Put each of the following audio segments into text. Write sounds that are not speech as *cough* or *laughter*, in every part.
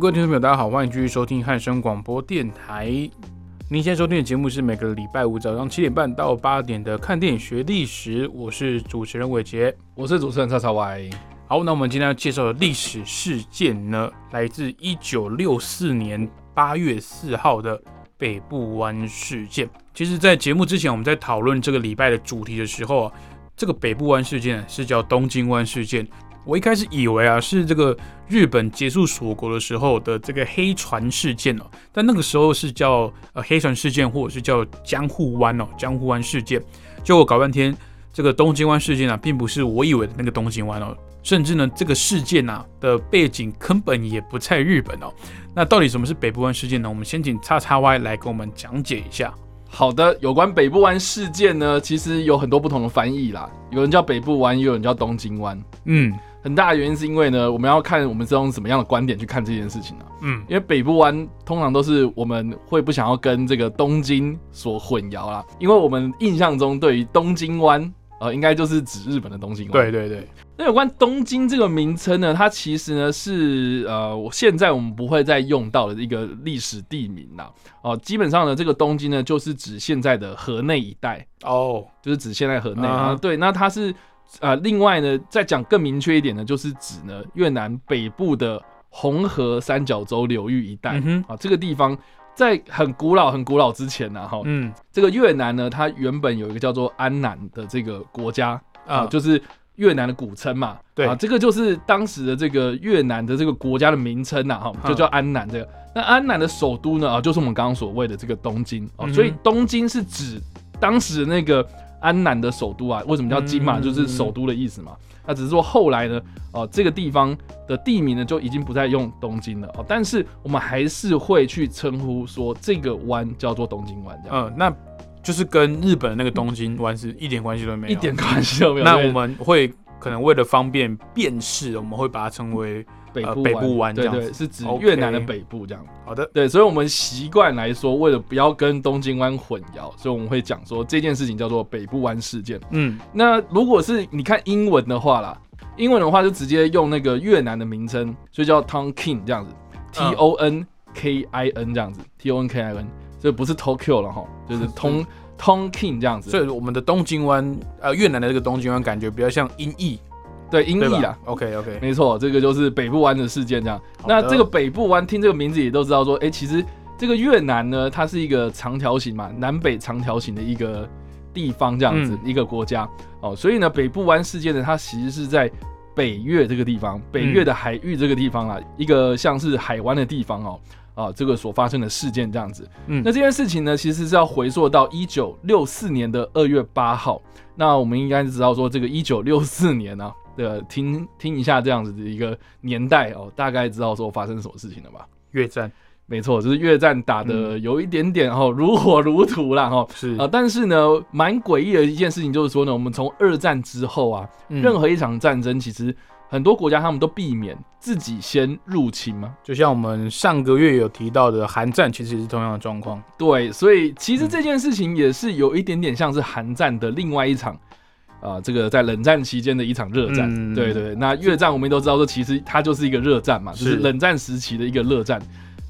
各位听众朋友，大家好，欢迎继续收听汉声广播电台。您现在收听的节目是每个礼拜五早上七点半到八点的《看电影学历史》，我是主持人伟杰。我是主持人叉叉 Y。好，那我们今天要介绍的历史事件呢，来自一九六四年八月四号的北部湾事件。其实，在节目之前，我们在讨论这个礼拜的主题的时候啊，这个北部湾事件是叫东京湾事件。我一开始以为啊是这个日本结束锁国的时候的这个黑船事件哦，但那个时候是叫呃黑船事件，或者是叫江户湾哦，江户湾事件。结果搞半天，这个东京湾事件啊，并不是我以为的那个东京湾哦，甚至呢，这个事件啊的背景根本也不在日本哦。那到底什么是北部湾事件呢？我们先请叉叉 Y 来给我们讲解一下。好的，有关北部湾事件呢，其实有很多不同的翻译啦，有人叫北部湾，也有人叫东京湾。嗯很大的原因是因为呢，我们要看我们是用什么样的观点去看这件事情啊。嗯因为北部湾通常都是我们会不想要跟这个东京所混淆啦，因为我们印象中对于东京湾，呃，应该就是指日本的东京湾。对对对，那有关东京这个名称呢，它其实呢是呃，我现在我们不会再用到的一个历史地名啦。哦、基本上呢，这个东京呢就是指现在的河内一带，哦，就是指现在河内啊啊。对，那它是呃，另外呢，再讲更明确一点呢，就是指呢越南北部的红河三角洲流域一带、嗯啊，这个地方在很古老、很古老之前呢，哈、嗯这个越南呢，它原本有一个叫做安南的这个国家啊，啊，就是越南的古称嘛。对啊，这个就是当时的这个越南的这个国家的名称呐，哈，就叫安南这个。那安南的首都呢，啊，就是我们刚刚所谓的这个东京哦，嗯哼所以东京是指当时的那个安南的首都啊。为什么叫金嘛？嗯就是首都的意思嘛。那只是说后来呢，哦、这个地方的地名呢就已经不再用东京了哦，但是我们还是会去称呼说这个湾叫做东京湾，这样、嗯，那就是跟日本的那个东京湾是一点关系都没有，一点关系都没有。那我们会可能为了方便辨识，我们会把它称为呃北部北部湾对对，是指越南的北部这样。好的。对，所以我们习惯来说，为了不要跟东京湾混淆，所以我们会讲说这件事情叫做北部湾事件。嗯那如果是你看英文的话啦，英文的话就直接用那个越南的名称，所以叫 Tonkin 这样子，T 嗯 O N K I N 这样子，T O N K I N，所以不是 Tokyo 了哈，就是 *laughs* 通 Tonkin 这样子。所以我们的东京湾，呃，越南的这个东京湾，感觉比较像音译，对，音对吧译啦。？OK OK，没错，这个就是北部湾的事件这样。那这个北部湾听这个名字也都知道说，哎、其实这个越南呢，它是一个长条形嘛，南北长条形的一个地方这样子、嗯一个国家哦，所以呢，北部湾事件呢，它其实是在北越这个地方，北越的海域这个地方啊，一个像是海湾的地方哦。啊，这个所发生的事件这样子，嗯那这件事情呢，其实是要回溯到一九六四年的二月八号。那我们应该知道说，这个一九六四年呢、的听听一下这样子的一个年代哦，大概知道说发生什么事情了吧？越战没错，就是越战打的有一点点哦 *laughs* 如火如荼啦哈。是啊，但是呢，蛮诡异的一件事情就是说呢，我们从二战之后啊，嗯任何一场战争，其实很多国家他们都避免自己先入侵嘛。就像我们上个月有提到的韩战，其实也是同样的状况。对，所以其实这件事情也是有一点点像是韩战的另外一场。啊、这个在冷战期间的一场热战，嗯对对，那越战我们都知道说，其实它就是一个热战嘛，就是是冷战时期的一个热战。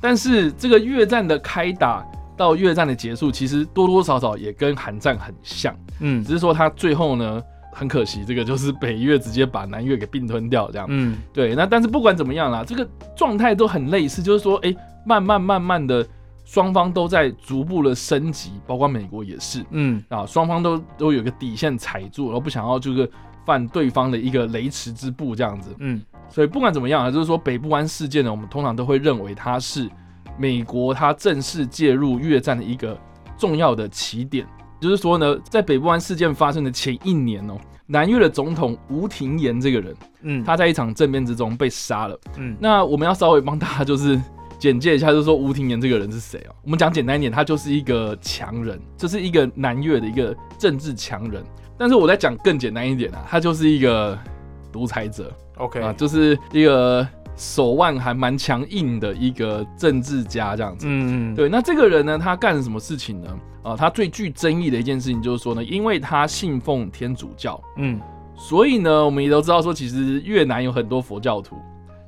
但是这个越战的开打到越战的结束，其实多多少少也跟韩战很像，嗯只是说它最后呢，很可惜，这个就是北越直接把南越给并吞掉，这样。嗯对，那但是不管怎么样啦，这个状态都很类似，就是说，哎、慢慢慢慢的，双方都在逐步的升级，包括美国也是嗯啊，双方都都有一个底线踩住，然后不想要这个犯对方的一个雷池之步这样子。嗯所以不管怎么样啊，就是说北部湾事件呢，我们通常都会认为它是美国它正式介入越战的一个重要的起点。就是说呢，在北部湾事件发生的前一年哦，南越的总统吴廷琰这个人，嗯，他在一场政变之中被杀了。嗯那我们要稍微帮大家就是简介一下，就是说吴廷琰这个人是谁哦？我们讲简单一点，他就是一个强人，这是一个南越的一个政治强人。但是我在讲更简单一点啊，他就是一个独裁者 OK，啊，就是一个手腕还蛮强硬的一个政治家这样子。嗯，对，那这个人呢，他干了什么事情呢？啊，他最具争议的一件事情就是说呢，因为他信奉天主教，嗯所以呢，我们也都知道说，其实越南有很多佛教徒，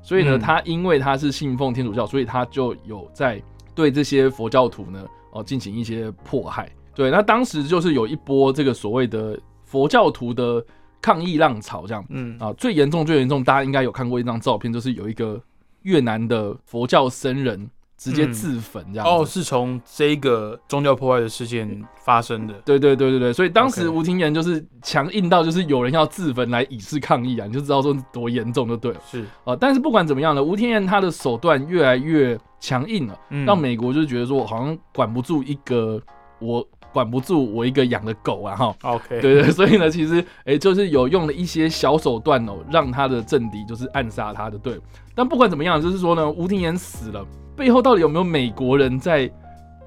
所以呢，嗯。他因为他是信奉天主教，所以他就有在对这些佛教徒呢，哦，进行一些迫害。对，那当时就是有一波这个所谓的佛教徒的抗议浪潮，这样。嗯。啊，最严重最严重，大家应该有看过一张照片，就是有一个越南的佛教僧人直接嗯自焚这样子。哦，是从这个宗教破坏的事件发生的。对对对对对，所以当时吴廷琰就是强硬到就是有人要自焚来以示抗议啊，你就知道说多严重就对了是，啊。但是不管怎么样呢，吴廷琰他的手段越来越强硬了，嗯让美国就是觉得说我好像管不住一个我管不住我一个养的狗啊哈。OK，对对，所以呢，其实诶、就是有用了一些小手段哦，让他的政敌就是暗杀他的，对。但不管怎么样，就是说呢，吴廷琰死了，背后到底有没有美国人在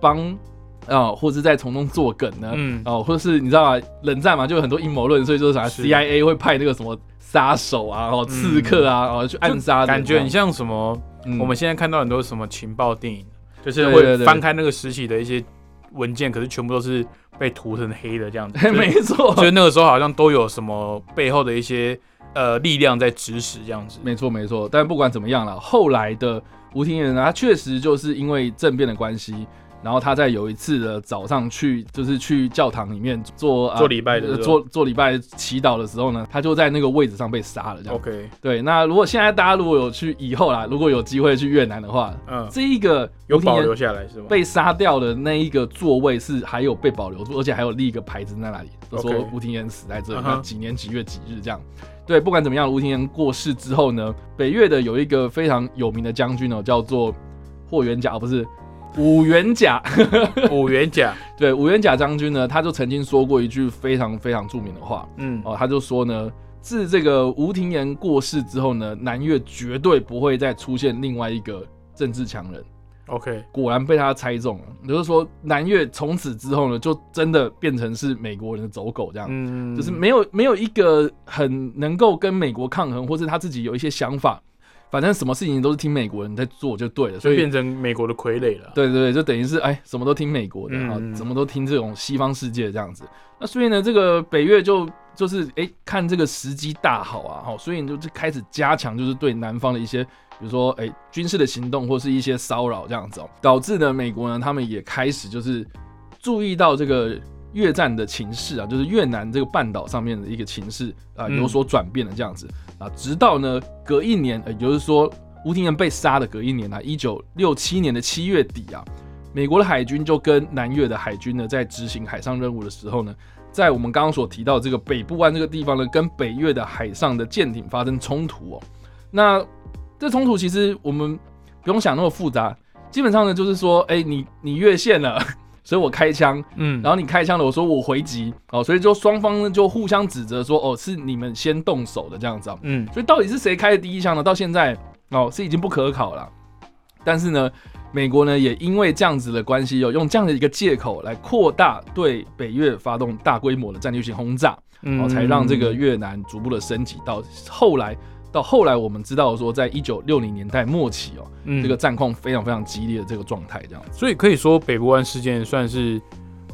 帮啊、或者在从中作梗呢？嗯哦，或者是你知道吗？冷战嘛，就有很多阴谋论，所以就是啥 CIA 会派那个什么杀手啊、哦刺客啊，哦去暗杀，感觉很像什么？嗯我们现在看到很多什么情报电影，就是会翻开那个时期的一些文件，可是全部都是被涂成黑的这样子。*laughs* 没错，所以那个时候好像都有什么背后的一些呃力量在指使这样子。没错没错。但不管怎么样了，后来的吴廷琰呢，他确实就是因为政变的关系。然后他在有一次的早上去，就是去教堂里面做、啊做礼拜的呃做做礼拜祈祷的时候呢，他就在那个位置上被杀了。这样 OK，对。那如果现在大家如果有去以后啦，如果有机会去越南的话，嗯，这一个有保留下来是吗？被杀掉的那一个座位是还有被保留住，而且还有立一个牌子在那里，就说吴廷琰死在这里，那几年几月几日这样。对，不管怎么样，吴廷琰过世之后呢，北越的有一个非常有名的将军哦，叫做霍元甲，哦不是武元甲。五元甲，*laughs* *laughs* 对，五元甲将军呢，他就曾经说过一句非常非常著名的话嗯，哦，他就说呢。自这个吴廷琰过世之后呢，南越绝对不会再出现另外一个政治强人。OK，果然被他猜中了，也就是说，南越从此之后呢，就真的变成是美国人的走狗这样，嗯，就是没有没有一个很能够跟美国抗衡，或是他自己有一些想法，反正什么事情都是听美国人在做就对了，所以变成美国的傀儡了。对对对，就等于是哎，什么都听美国的啊，嗯什么都听这种西方世界这样子。那所以呢，这个北越就就是哎，看这个时机大好啊，哈，所以你就就开始加强就是对南方的一些，比如说哎军事的行动或是一些骚扰这样子哦，导致呢美国呢他们也开始就是注意到这个。越战的情势啊，就是越南这个半岛上面的一个情势啊，嗯有所转变的这样子啊，直到呢隔一年，也就是说吴廷琰被杀的隔一年啊，一九六七年的七月底啊，美国的海军就跟南越的海军呢，在执行海上任务的时候呢，在我们刚刚所提到这个北部湾这个地方呢，跟北越的海上的舰艇发生冲突哦。那这冲突其实我们不用想那么复杂，基本上呢就是说，哎、你你越线了。所以我开枪，嗯，然后你开枪了，我说我回击，哦，所以就双方呢就互相指责说，哦，是你们先动手的这样子啊。嗯所以到底是谁开的第一枪呢？到现在哦是已经不可考了。但是呢，美国呢也因为这样子的关系，有用这样的一个借口来扩大对北越发动大规模的战略性轰炸，然后才让这个越南逐步的升级到后来。到后来，我们知道说，在一九六零年代末期哦，嗯这个战况非常非常激烈的这个状态，这样。所以可以说北部湾事件算是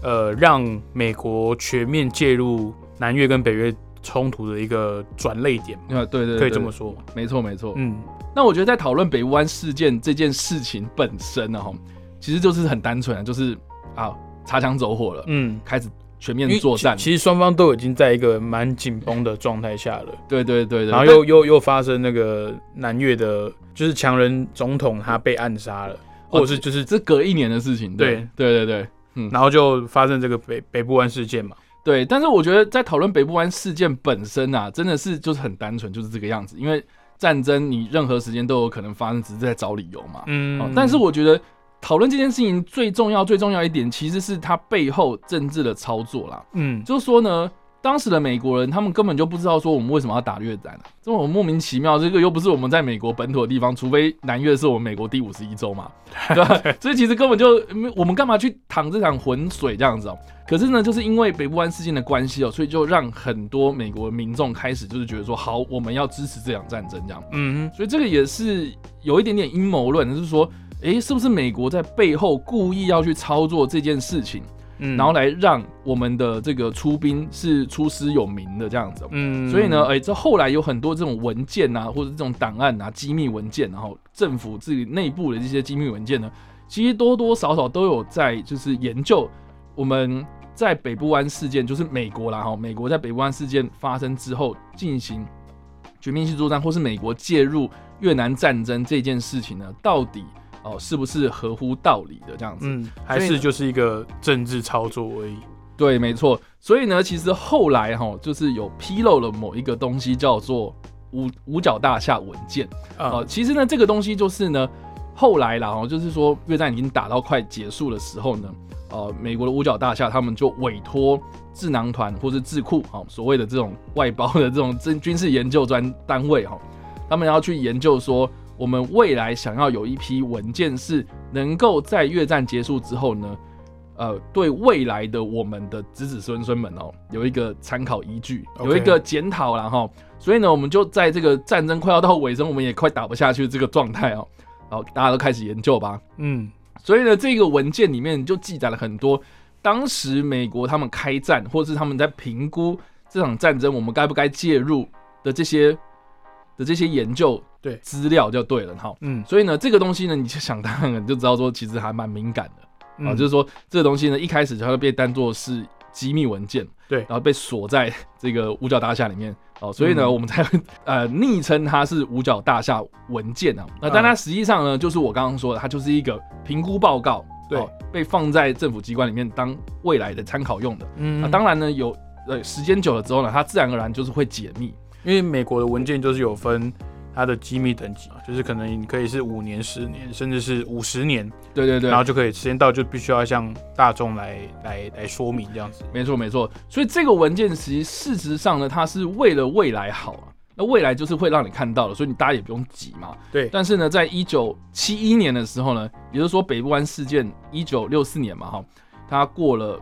呃让美国全面介入南越跟北越冲突的一个转类点对对对，可以这么说。没错没错。嗯那我觉得在讨论北部湾事件这件事情本身呢，哈，其实就是很单纯的，就是啊擦枪走火了，嗯，开始全面作战。其其实双方都已经在一个蛮紧绷的状态下了，对对对对，然后又又又发生那个南越的，就是强人总统他被暗杀了，或者是就是，这隔一年的事情。对对对对嗯然后就发生这个北北部湾事件嘛。对，但是我觉得在讨论北部湾事件本身啊，真的是就是很单纯，就是这个样子。因为战争你任何时间都有可能发生，只是在找理由嘛。嗯哦，但是我觉得讨论这件事情最重要、最重要一点，其实是它背后政治的操作啦。嗯，就是说呢，当时的美国人他们根本就不知道说我们为什么要打越战，这种莫名其妙，这个又不是我们在美国本土的地方，除非南越是我们美国第五十一州嘛，*laughs* 对吧？所以其实根本就我们干嘛去淌这场浑水这样子哦？可是呢，就是因为北部湾事件的关系哦，所以就让很多美国民众开始就是觉得说，好，我们要支持这场战争这样。嗯所以这个也是有一点点阴谋论，就是说，诶，是不是美国在背后故意要去操作这件事情？嗯然后来让我们的这个出兵是出师有名的这样子。嗯所以呢，哎，这后来有很多这种文件啊，或者这种档案啊，机密文件，然后政府自己内部的这些机密文件呢，其实多多少少都有在就是研究我们在北部湾事件，就是美国啦哈，美国在北部湾事件发生之后进行全面性作战，或是美国介入越南战争这件事情呢，到底哦是不是合乎道理的这样子？嗯，还是就是一个政治操作而已。对，没错。所以呢，其实后来哈，就是有披露了某一个东西，叫做五五角大厦文件。啊呃，其实呢，这个东西就是呢，后来啦，哦，就是说越战已经打到快结束的时候呢，呃，美国的五角大厦他们就委托智囊团或是智库，哦，所谓的这种外包的这种军军事研究专单位，哈，他们要去研究说，我们未来想要有一批文件是能够在越战结束之后呢。呃，对未来的我们的子子孙孙们哦，有一个参考依据，有一个检讨然后。所以呢，我们就在这个战争快要到尾声，我们也快打不下去这个状态哦，然后大家都开始研究吧。嗯所以呢，这个文件里面就记载了很多当时美国他们开战，或是他们在评估这场战争我们该不该介入的这些的这些研究对资料就对了哈。嗯所以呢，这个东西呢，你就想当然就知道说，其实还蛮敏感的。啊，嗯就是说这个东西呢，一开始就会被当做是机密文件，对然后被锁在这个五角大厦里面哦，所以呢，嗯我们才会 *laughs* 呃昵称它是五角大厦文件啊。那但它实际上呢，就是我刚刚说的，它就是一个评估报告，对哦被放在政府机关里面当未来的参考用的。嗯那当然呢，有呃时间久了之后呢，它自然而然就是会解密。因为美国的文件就是有分它的机密等级嘛，就是可能你可以是五年、十年，甚至是五十年，对对对然，后就可以时间到就必须要向大众来来来说明这样子。没错没错，所以这个文件其实事实上呢，它是为了未来好啊。那未来就是会让你看到的，所以你大家也不用急嘛。对，但是呢，在一九七一年的时候呢，也就是说北部湾事件一九六四年嘛，哈，它过了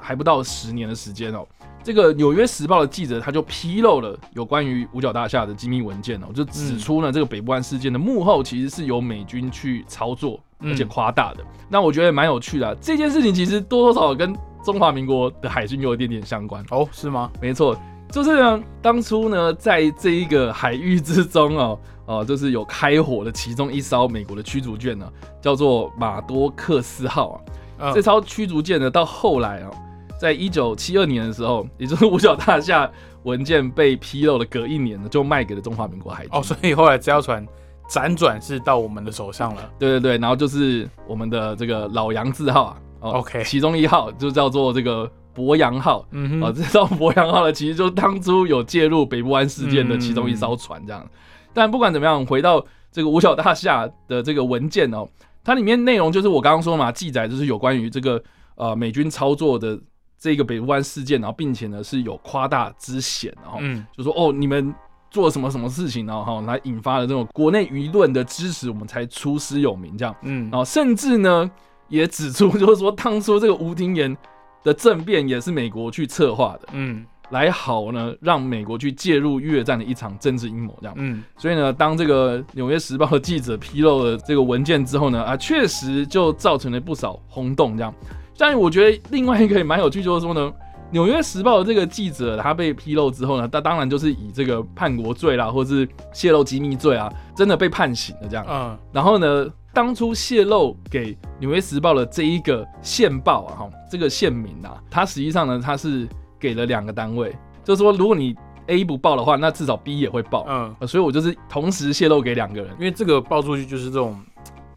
还不到十年的时间哦。这个《纽约时报》的记者他就披露了有关于五角大厦的机密文件哦，就指出呢，这个北部湾事件的幕后其实是由美军去操作，嗯而且夸大的。那我觉得蛮有趣的啊、这件事情其实多多少少跟中华民国的海军有一点点相关。哦，是吗？没错，就是呢，当初呢，在这一个海域之中哦，*laughs* 哦，就是有开火的其中一艘美国的驱逐舰呢，叫做马多克斯号啊。嗯这艘驱逐舰呢，到后来啊，在一九七二年的时候，也就是五角大厦文件被披露的隔一年呢，就卖给了中华民国海军。哦，所以后来这条船辗转是到我们的手上了。对对对，然后就是我们的这个老杨字号啊、哦 OK 其中一号就叫做这个博洋号。啊，嗯哼，这艘博洋号呢，其实就当初有介入北部湾事件的其中一艘船这样。但不管怎么样，回到这个五角大厦的这个文件哦，它里面内容就是我刚刚说嘛，记载就是有关于这个呃美军操作的这个北部湾事件，然后并且呢是有夸大之嫌，然后嗯就说哦你们。做了什么什么事情，然后哈来引发了这种国内舆论的支持，我们才出师有名这样。嗯然，后甚至呢也指出，就是说当初这个吴廷琰的政变也是美国去策划的，嗯来好呢让美国去介入越战的一场政治阴谋这样。嗯所以呢，当这个《纽约时报》的记者披露了这个文件之后呢，啊，确实就造成了不少轰动这样。但我觉得另外一个也蛮有趣，就是说呢。《纽约时报》的这个记者，他被披露之后呢，他当然就是以这个叛国罪啦，或是泄露机密罪啊，真的被判刑了这样。嗯然后呢，当初泄露给《纽约时报》的这一个线报啊，哈，这个县民啊，他实际上呢，他是给了两个单位，就是说，如果你 A 不报的话，那至少 B 也会报。嗯，呃所以我就是同时泄露给两个人。因为这个报出去就是这种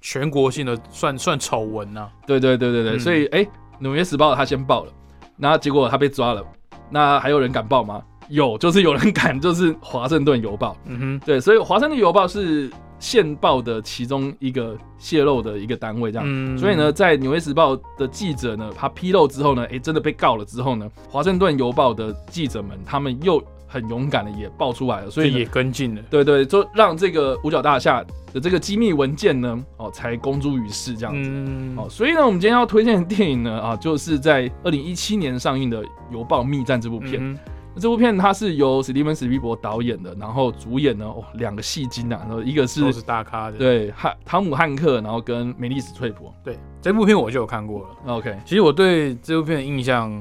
全国性的算算丑闻呐。对对对对对，嗯所以哎，纽约时报》他先报了，那结果他被抓了，那还有人敢报吗？有，就是有人敢，就是《华盛顿邮报》。嗯哼，对，所以《华盛顿邮报》是线报的其中一个泄露的一个单位，这样。嗯所以呢，，在《纽约时报》的记者呢，他披露之后呢，诶，真的被告了之后呢，《华盛顿邮报》的记者们，他们又很勇敢的也爆出来了，所以也跟进了。对对，就让这个五角大厦的这个机密文件呢，哦，才公诸于世这样子。嗯，哦，所以呢，我们今天要推荐的电影呢，啊，就是在二零一七年上映的《邮报密战》这部片。嗯这部片它是由史蒂芬史皮伯导演的，然后主演呢，哦，两个戏精啊，然后一个是都是大咖的。对汉汤姆汉克，然后跟梅丽史翠普。对，这部片我就有看过了。OK，其实我对这部片的印象，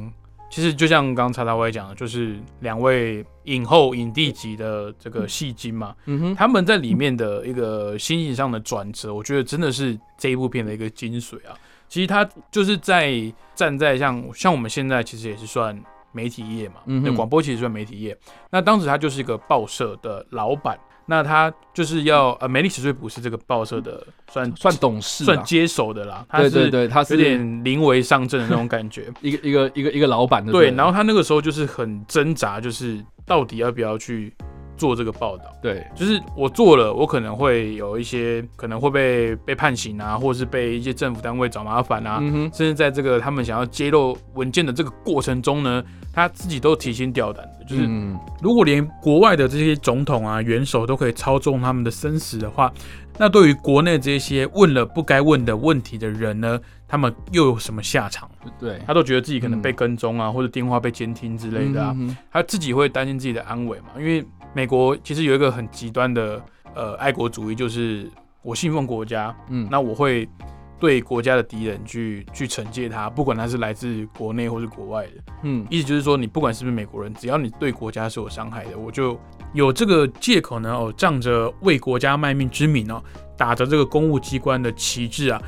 其实就像刚刚查大卫讲的，就是两位影后、影帝级的这个戏精嘛，嗯哼，他们在里面的一个心情上的转折，我觉得真的是这一部片的一个精髓啊。其实他就是在站在像像我们现在其实也是算媒体业嘛，嗯，广播其实算媒体业。那当时他就是一个报社的老板，那他就是要呃，美丽史翠普是这个报社的算算董事、啊，算接手的啦，他是对对对，他是有点临危上阵的那种感觉。*laughs* 一个一个一个一个老板的。对，然后他那个时候就是很挣扎，就是到底要不要去做这个报道。对，就是我做了，我可能会有一些可能会被被判刑啊，或者是被一些政府单位找麻烦啊，甚至在这个他们想要揭露文件的这个过程中呢，他自己都提心吊胆的。就是嗯如果连国外的这些总统啊、元首都可以操纵他们的生死的话，那对于国内这些问了不该问的问题的人呢，他们又有什么下场？对他都觉得自己可能被跟踪啊，或者电话被监听之类的啊，嗯他自己会担心自己的安危嘛。因为美国其实有一个很极端的呃爱国主义，就是我信奉国家，嗯，那我会对国家的敌人去去惩戒他，不管他是来自国内或是国外的。嗯意思就是说，你不管是不是美国人，只要你对国家是有伤害的，我就有这个借口呢，哦，仗着为国家卖命之名哦，打着这个公务机关的旗帜啊，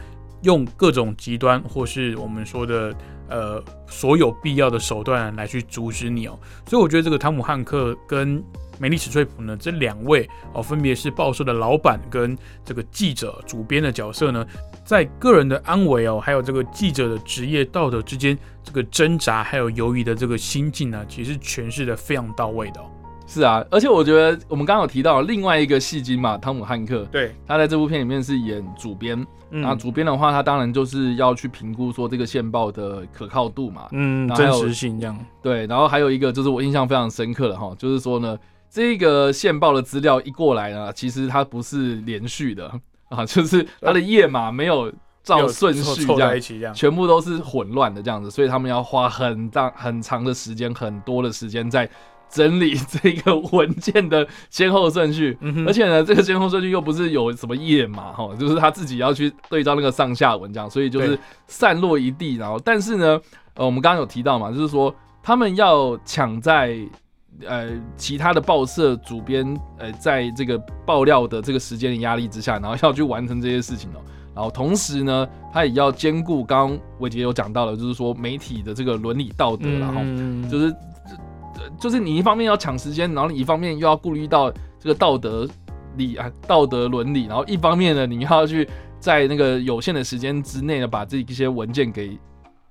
用各种极端或是我们说的呃所有必要的手段来去阻止你哦。所以我觉得这个汤姆汉克跟梅丽史翠普呢，这两位哦，分别是报社的老板跟这个记者、主编的角色呢，在个人的安危哦，还有这个记者的职业道德之间，这个挣扎还有犹豫的这个心境呢，其实诠释的非常到位的哦。是啊，而且我觉得我们刚刚有提到另外一个戏精嘛，汤姆汉克，对，他在这部片里面是演主编。嗯那主编的话，他当然就是要去评估说这个线报的可靠度嘛。嗯真实性这样，对，然后还有一个就是我印象非常深刻的哈，就是说呢，这个线报的资料一过来呢，其实它不是连续的啊，*laughs* 就是它的页码没有照有顺序这样。全部都是混乱的这样子，所以他们要花很大很长的时间，很多的时间在整理这个文件的先后顺序。嗯而且呢，这个先后顺序又不是有什么页码哈，就是他自己要去对照那个上下文这样，所以就是散落一地。然后，但是呢，呃，我们刚刚有提到嘛，就是说他们要抢在呃其他的报社主编呃在这个爆料的这个时间的压力之下，然后要去完成这些事情哦。然后同时呢，他也要兼顾刚刚伟杰有讲到了，就是说媒体的这个伦理道德然后嗯就是呃就是你一方面要抢时间，然后你一方面又要顾虑到这个道德理啊道德伦理，然后一方面呢，你要去在那个有限的时间之内呢，把这一些文件给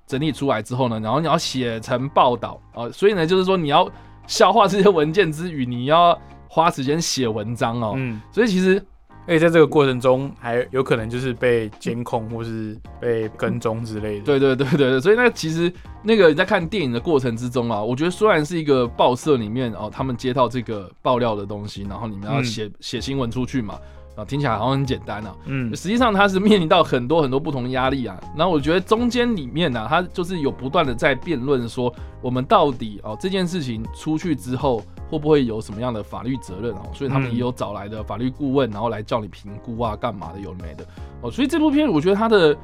整理出来之后呢，然后你要写成报道啊、所以呢，就是说你要消化这些文件之余，你要花时间写文章哦，嗯，所以其实而且在这个过程中，还有可能就是被监控或是被跟踪之类的。对对对对对，所以那其实那个你在看电影的过程之中啊，我觉得虽然是一个报社里面哦，他们接到这个爆料的东西，然后你们要写写写、新闻出去嘛，啊，听起来好像很简单啊，嗯，实际上它是面临到很多很多不同的压力啊。然后我觉得中间里面呢、啊，它就是有不断的在辩论说，我们到底哦这件事情出去之后会不会有什么样的法律责任哦？所以他们嗯也有找来的法律顾问，然后来叫你评估啊，干嘛的，有没的哦。所以这部片我觉得它的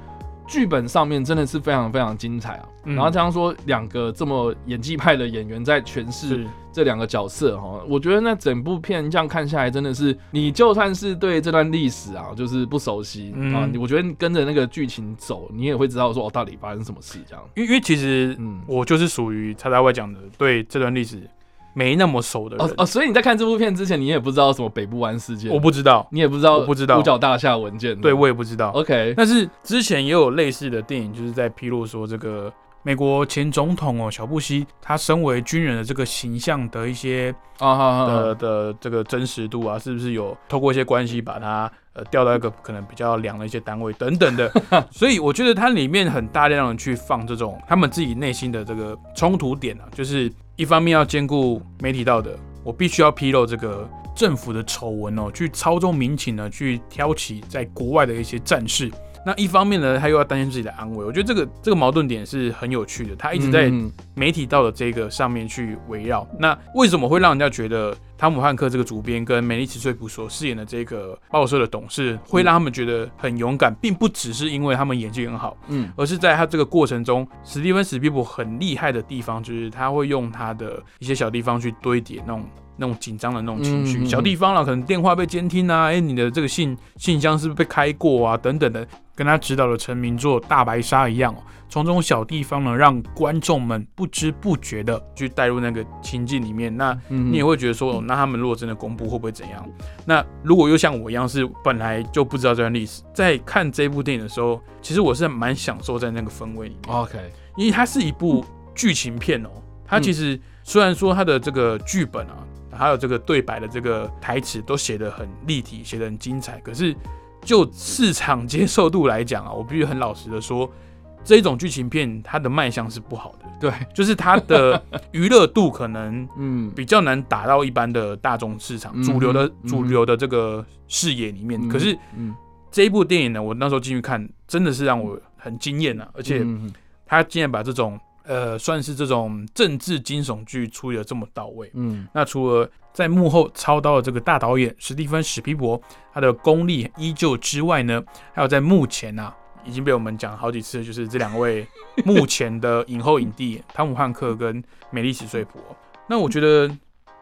剧本上面真的是非常非常精彩啊。嗯然后这样说，两个这么演技派的演员在诠释这两个角色哈，我觉得那整部片这样看下来，真的是你就算是对这段历史啊，就是不熟悉、嗯啊，你我觉得你跟着那个剧情走，你也会知道说哦，到底发生什么事这样。因为因为其实嗯我就是属于叉叉外讲的，对这段历史没那么熟的人。哦，哦，所以你在看这部片之前，你也不知道什么北部湾事件，我不知道，你也不知道，我不知道。五角大厦文件，对我也不知道。OK，但是之前也有类似的电影，就是在披露说这个美国前总统哦，小布希，他身为军人的这个形象的一些啊哈的的这个真实度啊，是不是有透过一些关系把他呃调到一个可能比较凉的一些单位等等的？*laughs* 所以我觉得它里面很大量的去放这种他们自己内心的这个冲突点啊，就是一方面要兼顾媒体道德，我必须要披露这个政府的丑闻哦，去操纵民情呢，去挑起在国外的一些战事。那一方面呢，他又要担心自己的安危，我觉得这个这个矛盾点是很有趣的。他一直在媒体道的这个上面去围绕。那为什么会让人家觉得汤姆汉克这个主编跟美丽史翠普所饰演的这个报社的董事会让他们觉得很勇敢，并不只是因为他们演技很好，嗯，而是在他这个过程中，史蒂芬史皮普很厉害的地方，就是他会用他的一些小地方去堆叠那种。那种紧张的那种情绪，小地方了，可能电话被监听啊，哎，你的这个信信箱是不是被开过啊？等等的，跟他指导的成名作《大白鲨》一样哦，从这种小地方呢，让观众们不知不觉的去带入那个情境里面。那你也会觉得说，那他们如果真的公布，会不会怎样？那如果又像我一样是本来就不知道这段历史，在看这部电影的时候，其实我是蛮享受在那个氛围里面。OK，因为它是一部剧情片哦，它其实虽然说它的这个剧本啊。还有这个对白的这个台词都写得很立体，写得很精彩。可是就市场接受度来讲啊，我必须很老实的说，这种剧情片它的卖相是不好的。对，就是它的娱乐度可能 *laughs* 嗯比较难达到一般的大众市场主流的主流的这个视野里面。可是嗯这一部电影呢，我那时候进去看，真的是让我很惊艳啊！而且他竟然把这种。呃，算是这种政治惊悚剧处理的这么到位。嗯，那除了在幕后操刀的这个大导演史蒂芬史皮伯，他的功力依旧之外呢，还有在目前啊，已经被我们讲好几次，就是这两位 *laughs* 目前的影后影帝汤姆汉克跟美丽史翠普。那我觉得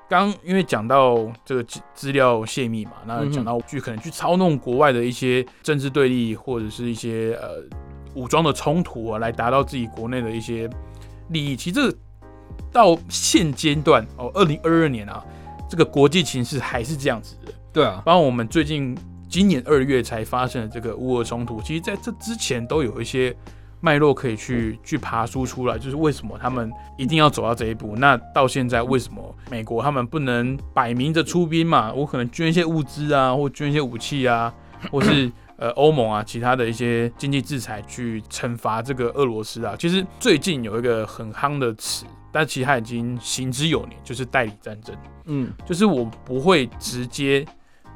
刚因为讲到这个资资料泄密嘛，那讲到剧可能去操弄国外的一些政治对立或者是一些呃武装的冲突啊，来达到自己国内的一些。利益其实这到现阶段哦，二零二二年啊，这个国际形势还是这样子的。对啊，包括我们最近今年二月才发生的这个乌俄冲突，其实在这之前都有一些脉络可以去去爬梳出来，就是为什么他们一定要走到这一步？那到现在为什么美国他们不能摆明着出兵嘛？我可能捐一些物资啊，或捐一些武器啊，或是。呃，欧盟啊，其他的一些经济制裁去惩罚这个俄罗斯啊，其实最近有一个很夯的词，但其实它已经行之有年，就是代理战争。嗯，就是我不会直接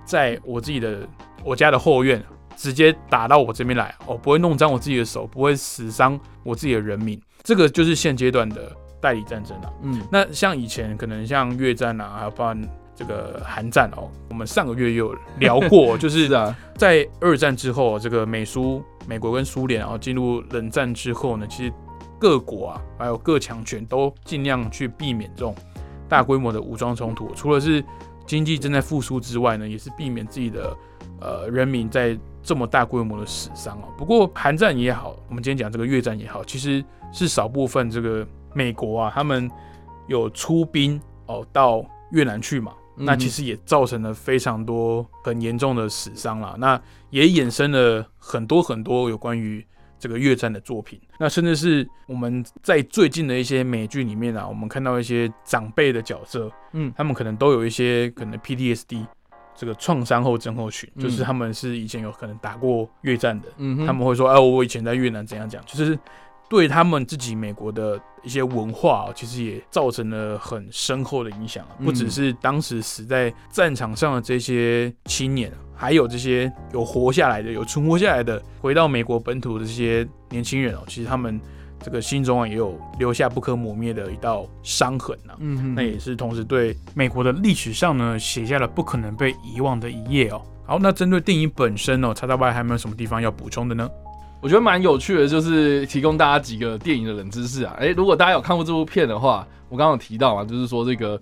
在我自己的我家的后院直接打到我这边来，哦不会弄脏我自己的手，不会死伤我自己的人民。这个就是现阶段的代理战争了。嗯，那像以前可能像越战啊，还有包含。这个韩战哦，我们上个月有聊过，*laughs* 就是在二战之后，这个美苏美国跟苏联，然后进入冷战之后呢，其实各国啊，还有各强权都尽量去避免这种大规模的武装冲突，除了是经济正在复苏之外呢，也是避免自己的呃人民在这么大规模的死伤哦。不过韩战也好，我们今天讲这个越战也好，其实是少部分这个美国啊，他们有出兵哦到越南去嘛。那其实也造成了非常多很严重的死伤了，那也衍生了很多很多有关于这个越战的作品，那甚至是我们在最近的一些美剧里面啊，我们看到一些长辈的角色，嗯，他们可能都有一些可能 PTSD 这个创伤后症候群，就是他们是以前有可能打过越战的，嗯，他们会说，哎，我以前在越南怎样讲，就是。对他们自己美国的一些文化，其实也造成了很深厚的影响。不只是当时死在战场上的这些青年，还有这些有活下来的、有存活下来的，回到美国本土的这些年轻人哦，其实他们这个心中啊，也有留下不可磨灭的一道伤痕呐。嗯，那也是同时对美国的历史上呢，写下了不可能被遗忘的一页哦。好，那针对电影本身哦，叉叉 Y 还有没有什么地方要补充的呢？我觉得蛮有趣的，就是提供大家几个电影的冷知识啊。哎，如果大家有看过这部片的话，我刚刚有提到嘛，就是说这个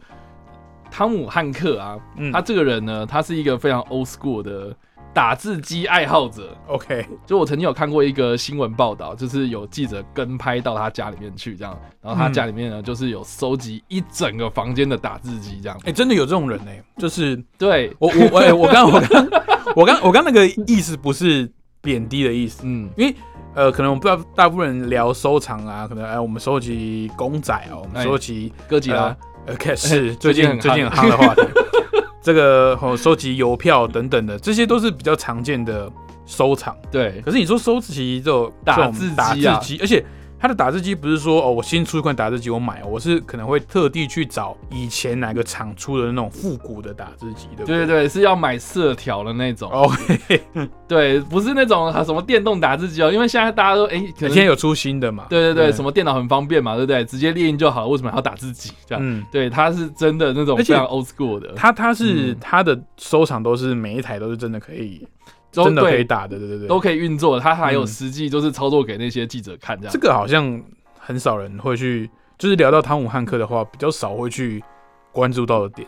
汤姆汉克啊，他这个人呢，他是一个非常 old school 的打字机爱好者。OK，就我曾经有看过一个新闻报道，就是有记者跟拍到他家里面去，这样，然后他家里面呢，就是有收集一整个房间的打字机，这样。哎，真的有这种人呢？就是对我我我我刚我刚我刚我刚那个意思不是。贬低的意思，嗯，因为呃，可能我们不知道大部分人聊收藏啊，可能哎，我们收集公仔哦，我们收集哥吉拉，呃，开始、*laughs* 欸最近最近很夯。的话题。*laughs* 这个哦，收集邮票等等的，这些都是比较常见的收藏。对，可是你说收集这种打字机打啊字机，而且它的打字机不是说哦，我新出一款打字机我买，我是可能会特地去找以前哪个厂出的那种复古的打字机，对不对对对对，是要买色条的那种。？OK，对，不是那种啊什么电动打字机哦，因为现在大家都哎，可能现在有出新的嘛？对对对，对什么电脑很方便嘛，对不对？直接列印就好了，为什么还要打字机？这样，嗯，对，它是真的那种非常 old school 的，它它是嗯它的收藏都是每一台都是真的可以都真的可以打的，对对对。都可以运作，他还有嗯实际就是操作给那些记者看，这样这。个好像很少人会去，就是聊到汤姆汉克的话，比较少会去关注到的点。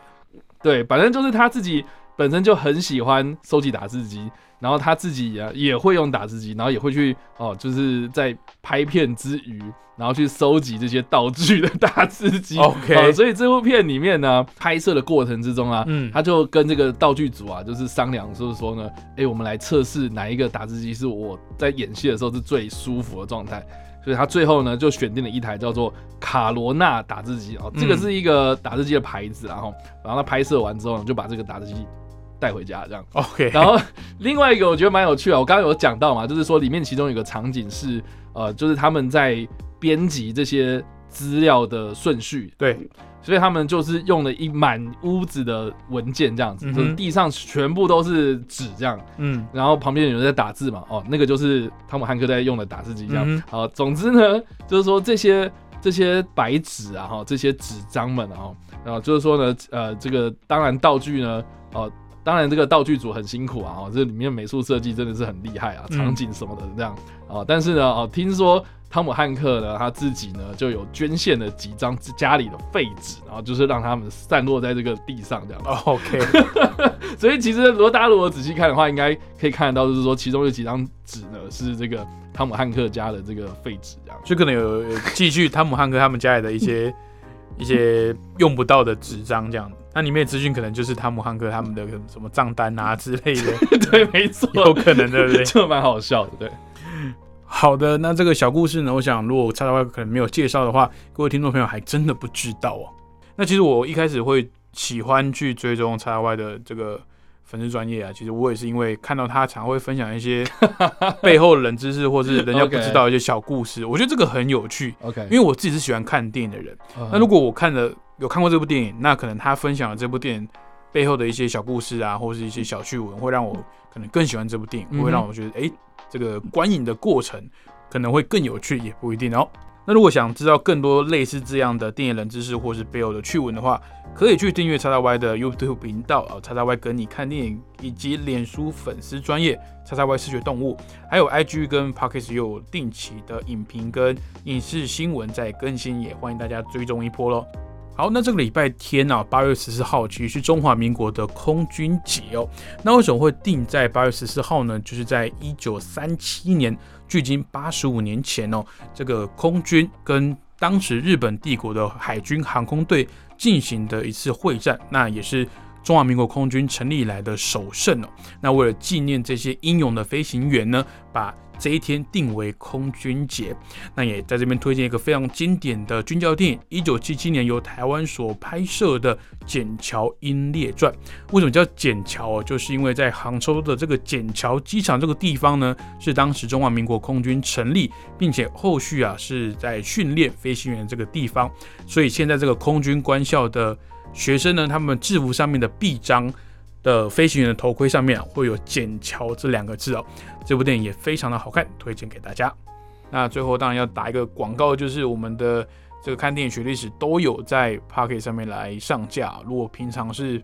对，反正就是他自己本身就很喜欢收集打字机，然后他自己啊也会用打字机，然后也会去哦，就是在拍片之余，然后去收集这些道具的打字机。*laughs* OK 哦所以这部片里面呢，拍摄的过程之中啊，嗯，他就跟这个道具组啊，就是商量，就是说呢，哎、我们来测试哪一个打字机是我在演戏的时候是最舒服的状态。所以他最后呢就选定了一台叫做卡罗纳打字机哦，这个嗯是一个打字机的牌子，然后然后他拍摄完之后呢，就把这个打字机带回家这样。OK，然后另外一个我觉得蛮有趣啊，我刚刚有讲到嘛，就是说里面其中有一个场景是呃，就是他们在编辑这些资料的顺序，对，所以他们就是用了一满屋子的文件这样子，嗯就是地上全部都是纸这样，嗯，然后旁边有人在打字嘛，哦，那个就是汤姆汉克在用的打字机这样。嗯好，总之呢，就是说这些这些白纸啊，哈，这些纸张们啊，哈，然后就是说呢，呃，这个当然道具呢，哦、当然这个道具组很辛苦啊，哦，这里面美术设计真的是很厉害啊，嗯场景什么的这样啊、但是呢，哦，听说汤姆汉克呢，他自己呢就有捐献了几张家里的废纸，然后就是让他们散落在这个地上这样。哦 OK，*laughs* 所以其实如果大家如果仔细看的话，应该可以看得到，就是说其中有几张纸呢是这个汤姆汉克家的这个废纸这样。就可能有有继续汤姆汉克他们家里的一些一些用不到的纸张这样。那里面的资讯可能就是汤姆汉克他们的什么账单啊 *laughs* 之类的，对，没错，*laughs* 有可能对不对？就蛮好笑的。对，好的，那这个小故事呢，我想如果叉叉 Y 可能没有介绍的话，各位听众朋友还真的不知道哦。那其实我一开始会喜欢去追踪叉叉 Y 的这个粉丝专业啊，其实我也是因为看到他常会分享一些背后的冷知识，或是人家不知道一些小故事，我觉得这个很有趣。OK，因为我自己是喜欢看电影的人，呃那如果我看了有看过这部电影，那可能他分享了这部电影背后的一些小故事啊，或是一些小趣闻，会让我可能更喜欢这部电影，嗯会让我觉得，哎、这个观影的过程可能会更有趣，也不一定哦。那如果想知道更多类似这样的电影冷知识或是背后的趣闻的话，可以去订阅叉叉 Y 的 YouTube 频道啊，叉叉 Y 跟你看电影，以及脸书粉丝专业叉叉 Y 视觉动物，还有 IG 跟 Pockets 有定期的影评跟影视新闻在更新，也欢迎大家追踪一波喽。好，那这个礼拜天啊，八月十四号其实是中华民国的空军节哦。那为什么会定在八月十四号呢？就是在一九三七年，距今八十五年前哦，这个空军跟当时日本帝国的海军航空队进行的一次会战，那也是中华民国空军成立以来的首胜哦。那为了纪念这些英勇的飞行员呢，把这一天定为空军节。那也在这边推荐一个非常经典的军教电影，一九七七年由台湾所拍摄的《笕桥英烈传》。为什么叫笕桥哦？就是因为在杭州的这个笕桥机场这个地方呢，是当时中华民国空军成立，并且后续啊是在训练飞行员这个地方，所以现在这个空军官校的学生呢，他们制服上面的臂章。的飞行员的头盔上面，会有“笕桥”这两个字哦。这部电影也非常的好看，推荐给大家。那最后当然要打一个广告，就是我们的这个看电影学历史都有在 Pocket 上面来上架。如果平常是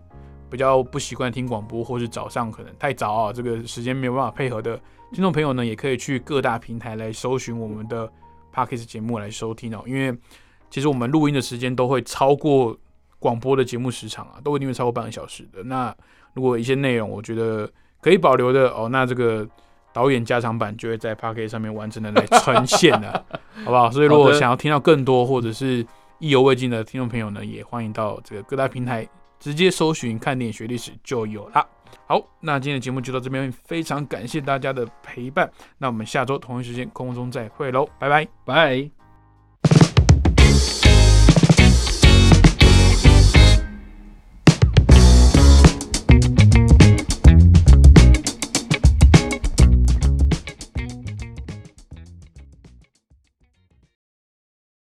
比较不习惯听广播，或是早上可能太早啊，这个时间没有办法配合的听众朋友呢，也可以去各大平台来搜寻我们的 Pocket 节目来收听哦。因为其实我们录音的时间都会超过广播的节目时长啊，都一定会超过半个小时的。那如果一些内容我觉得可以保留的哦，那这个导演加长版就会在 p a c k e t 上面完整的来呈现了，*laughs* 好不好？所以如果想要听到更多或者是意犹未尽的听众朋友呢，也欢迎到这个各大平台直接搜寻“看电影学历史”就有啦。好，那今天的节目就到这边，非常感谢大家的陪伴。那我们下周同一时间空中再会喽，拜拜。拜。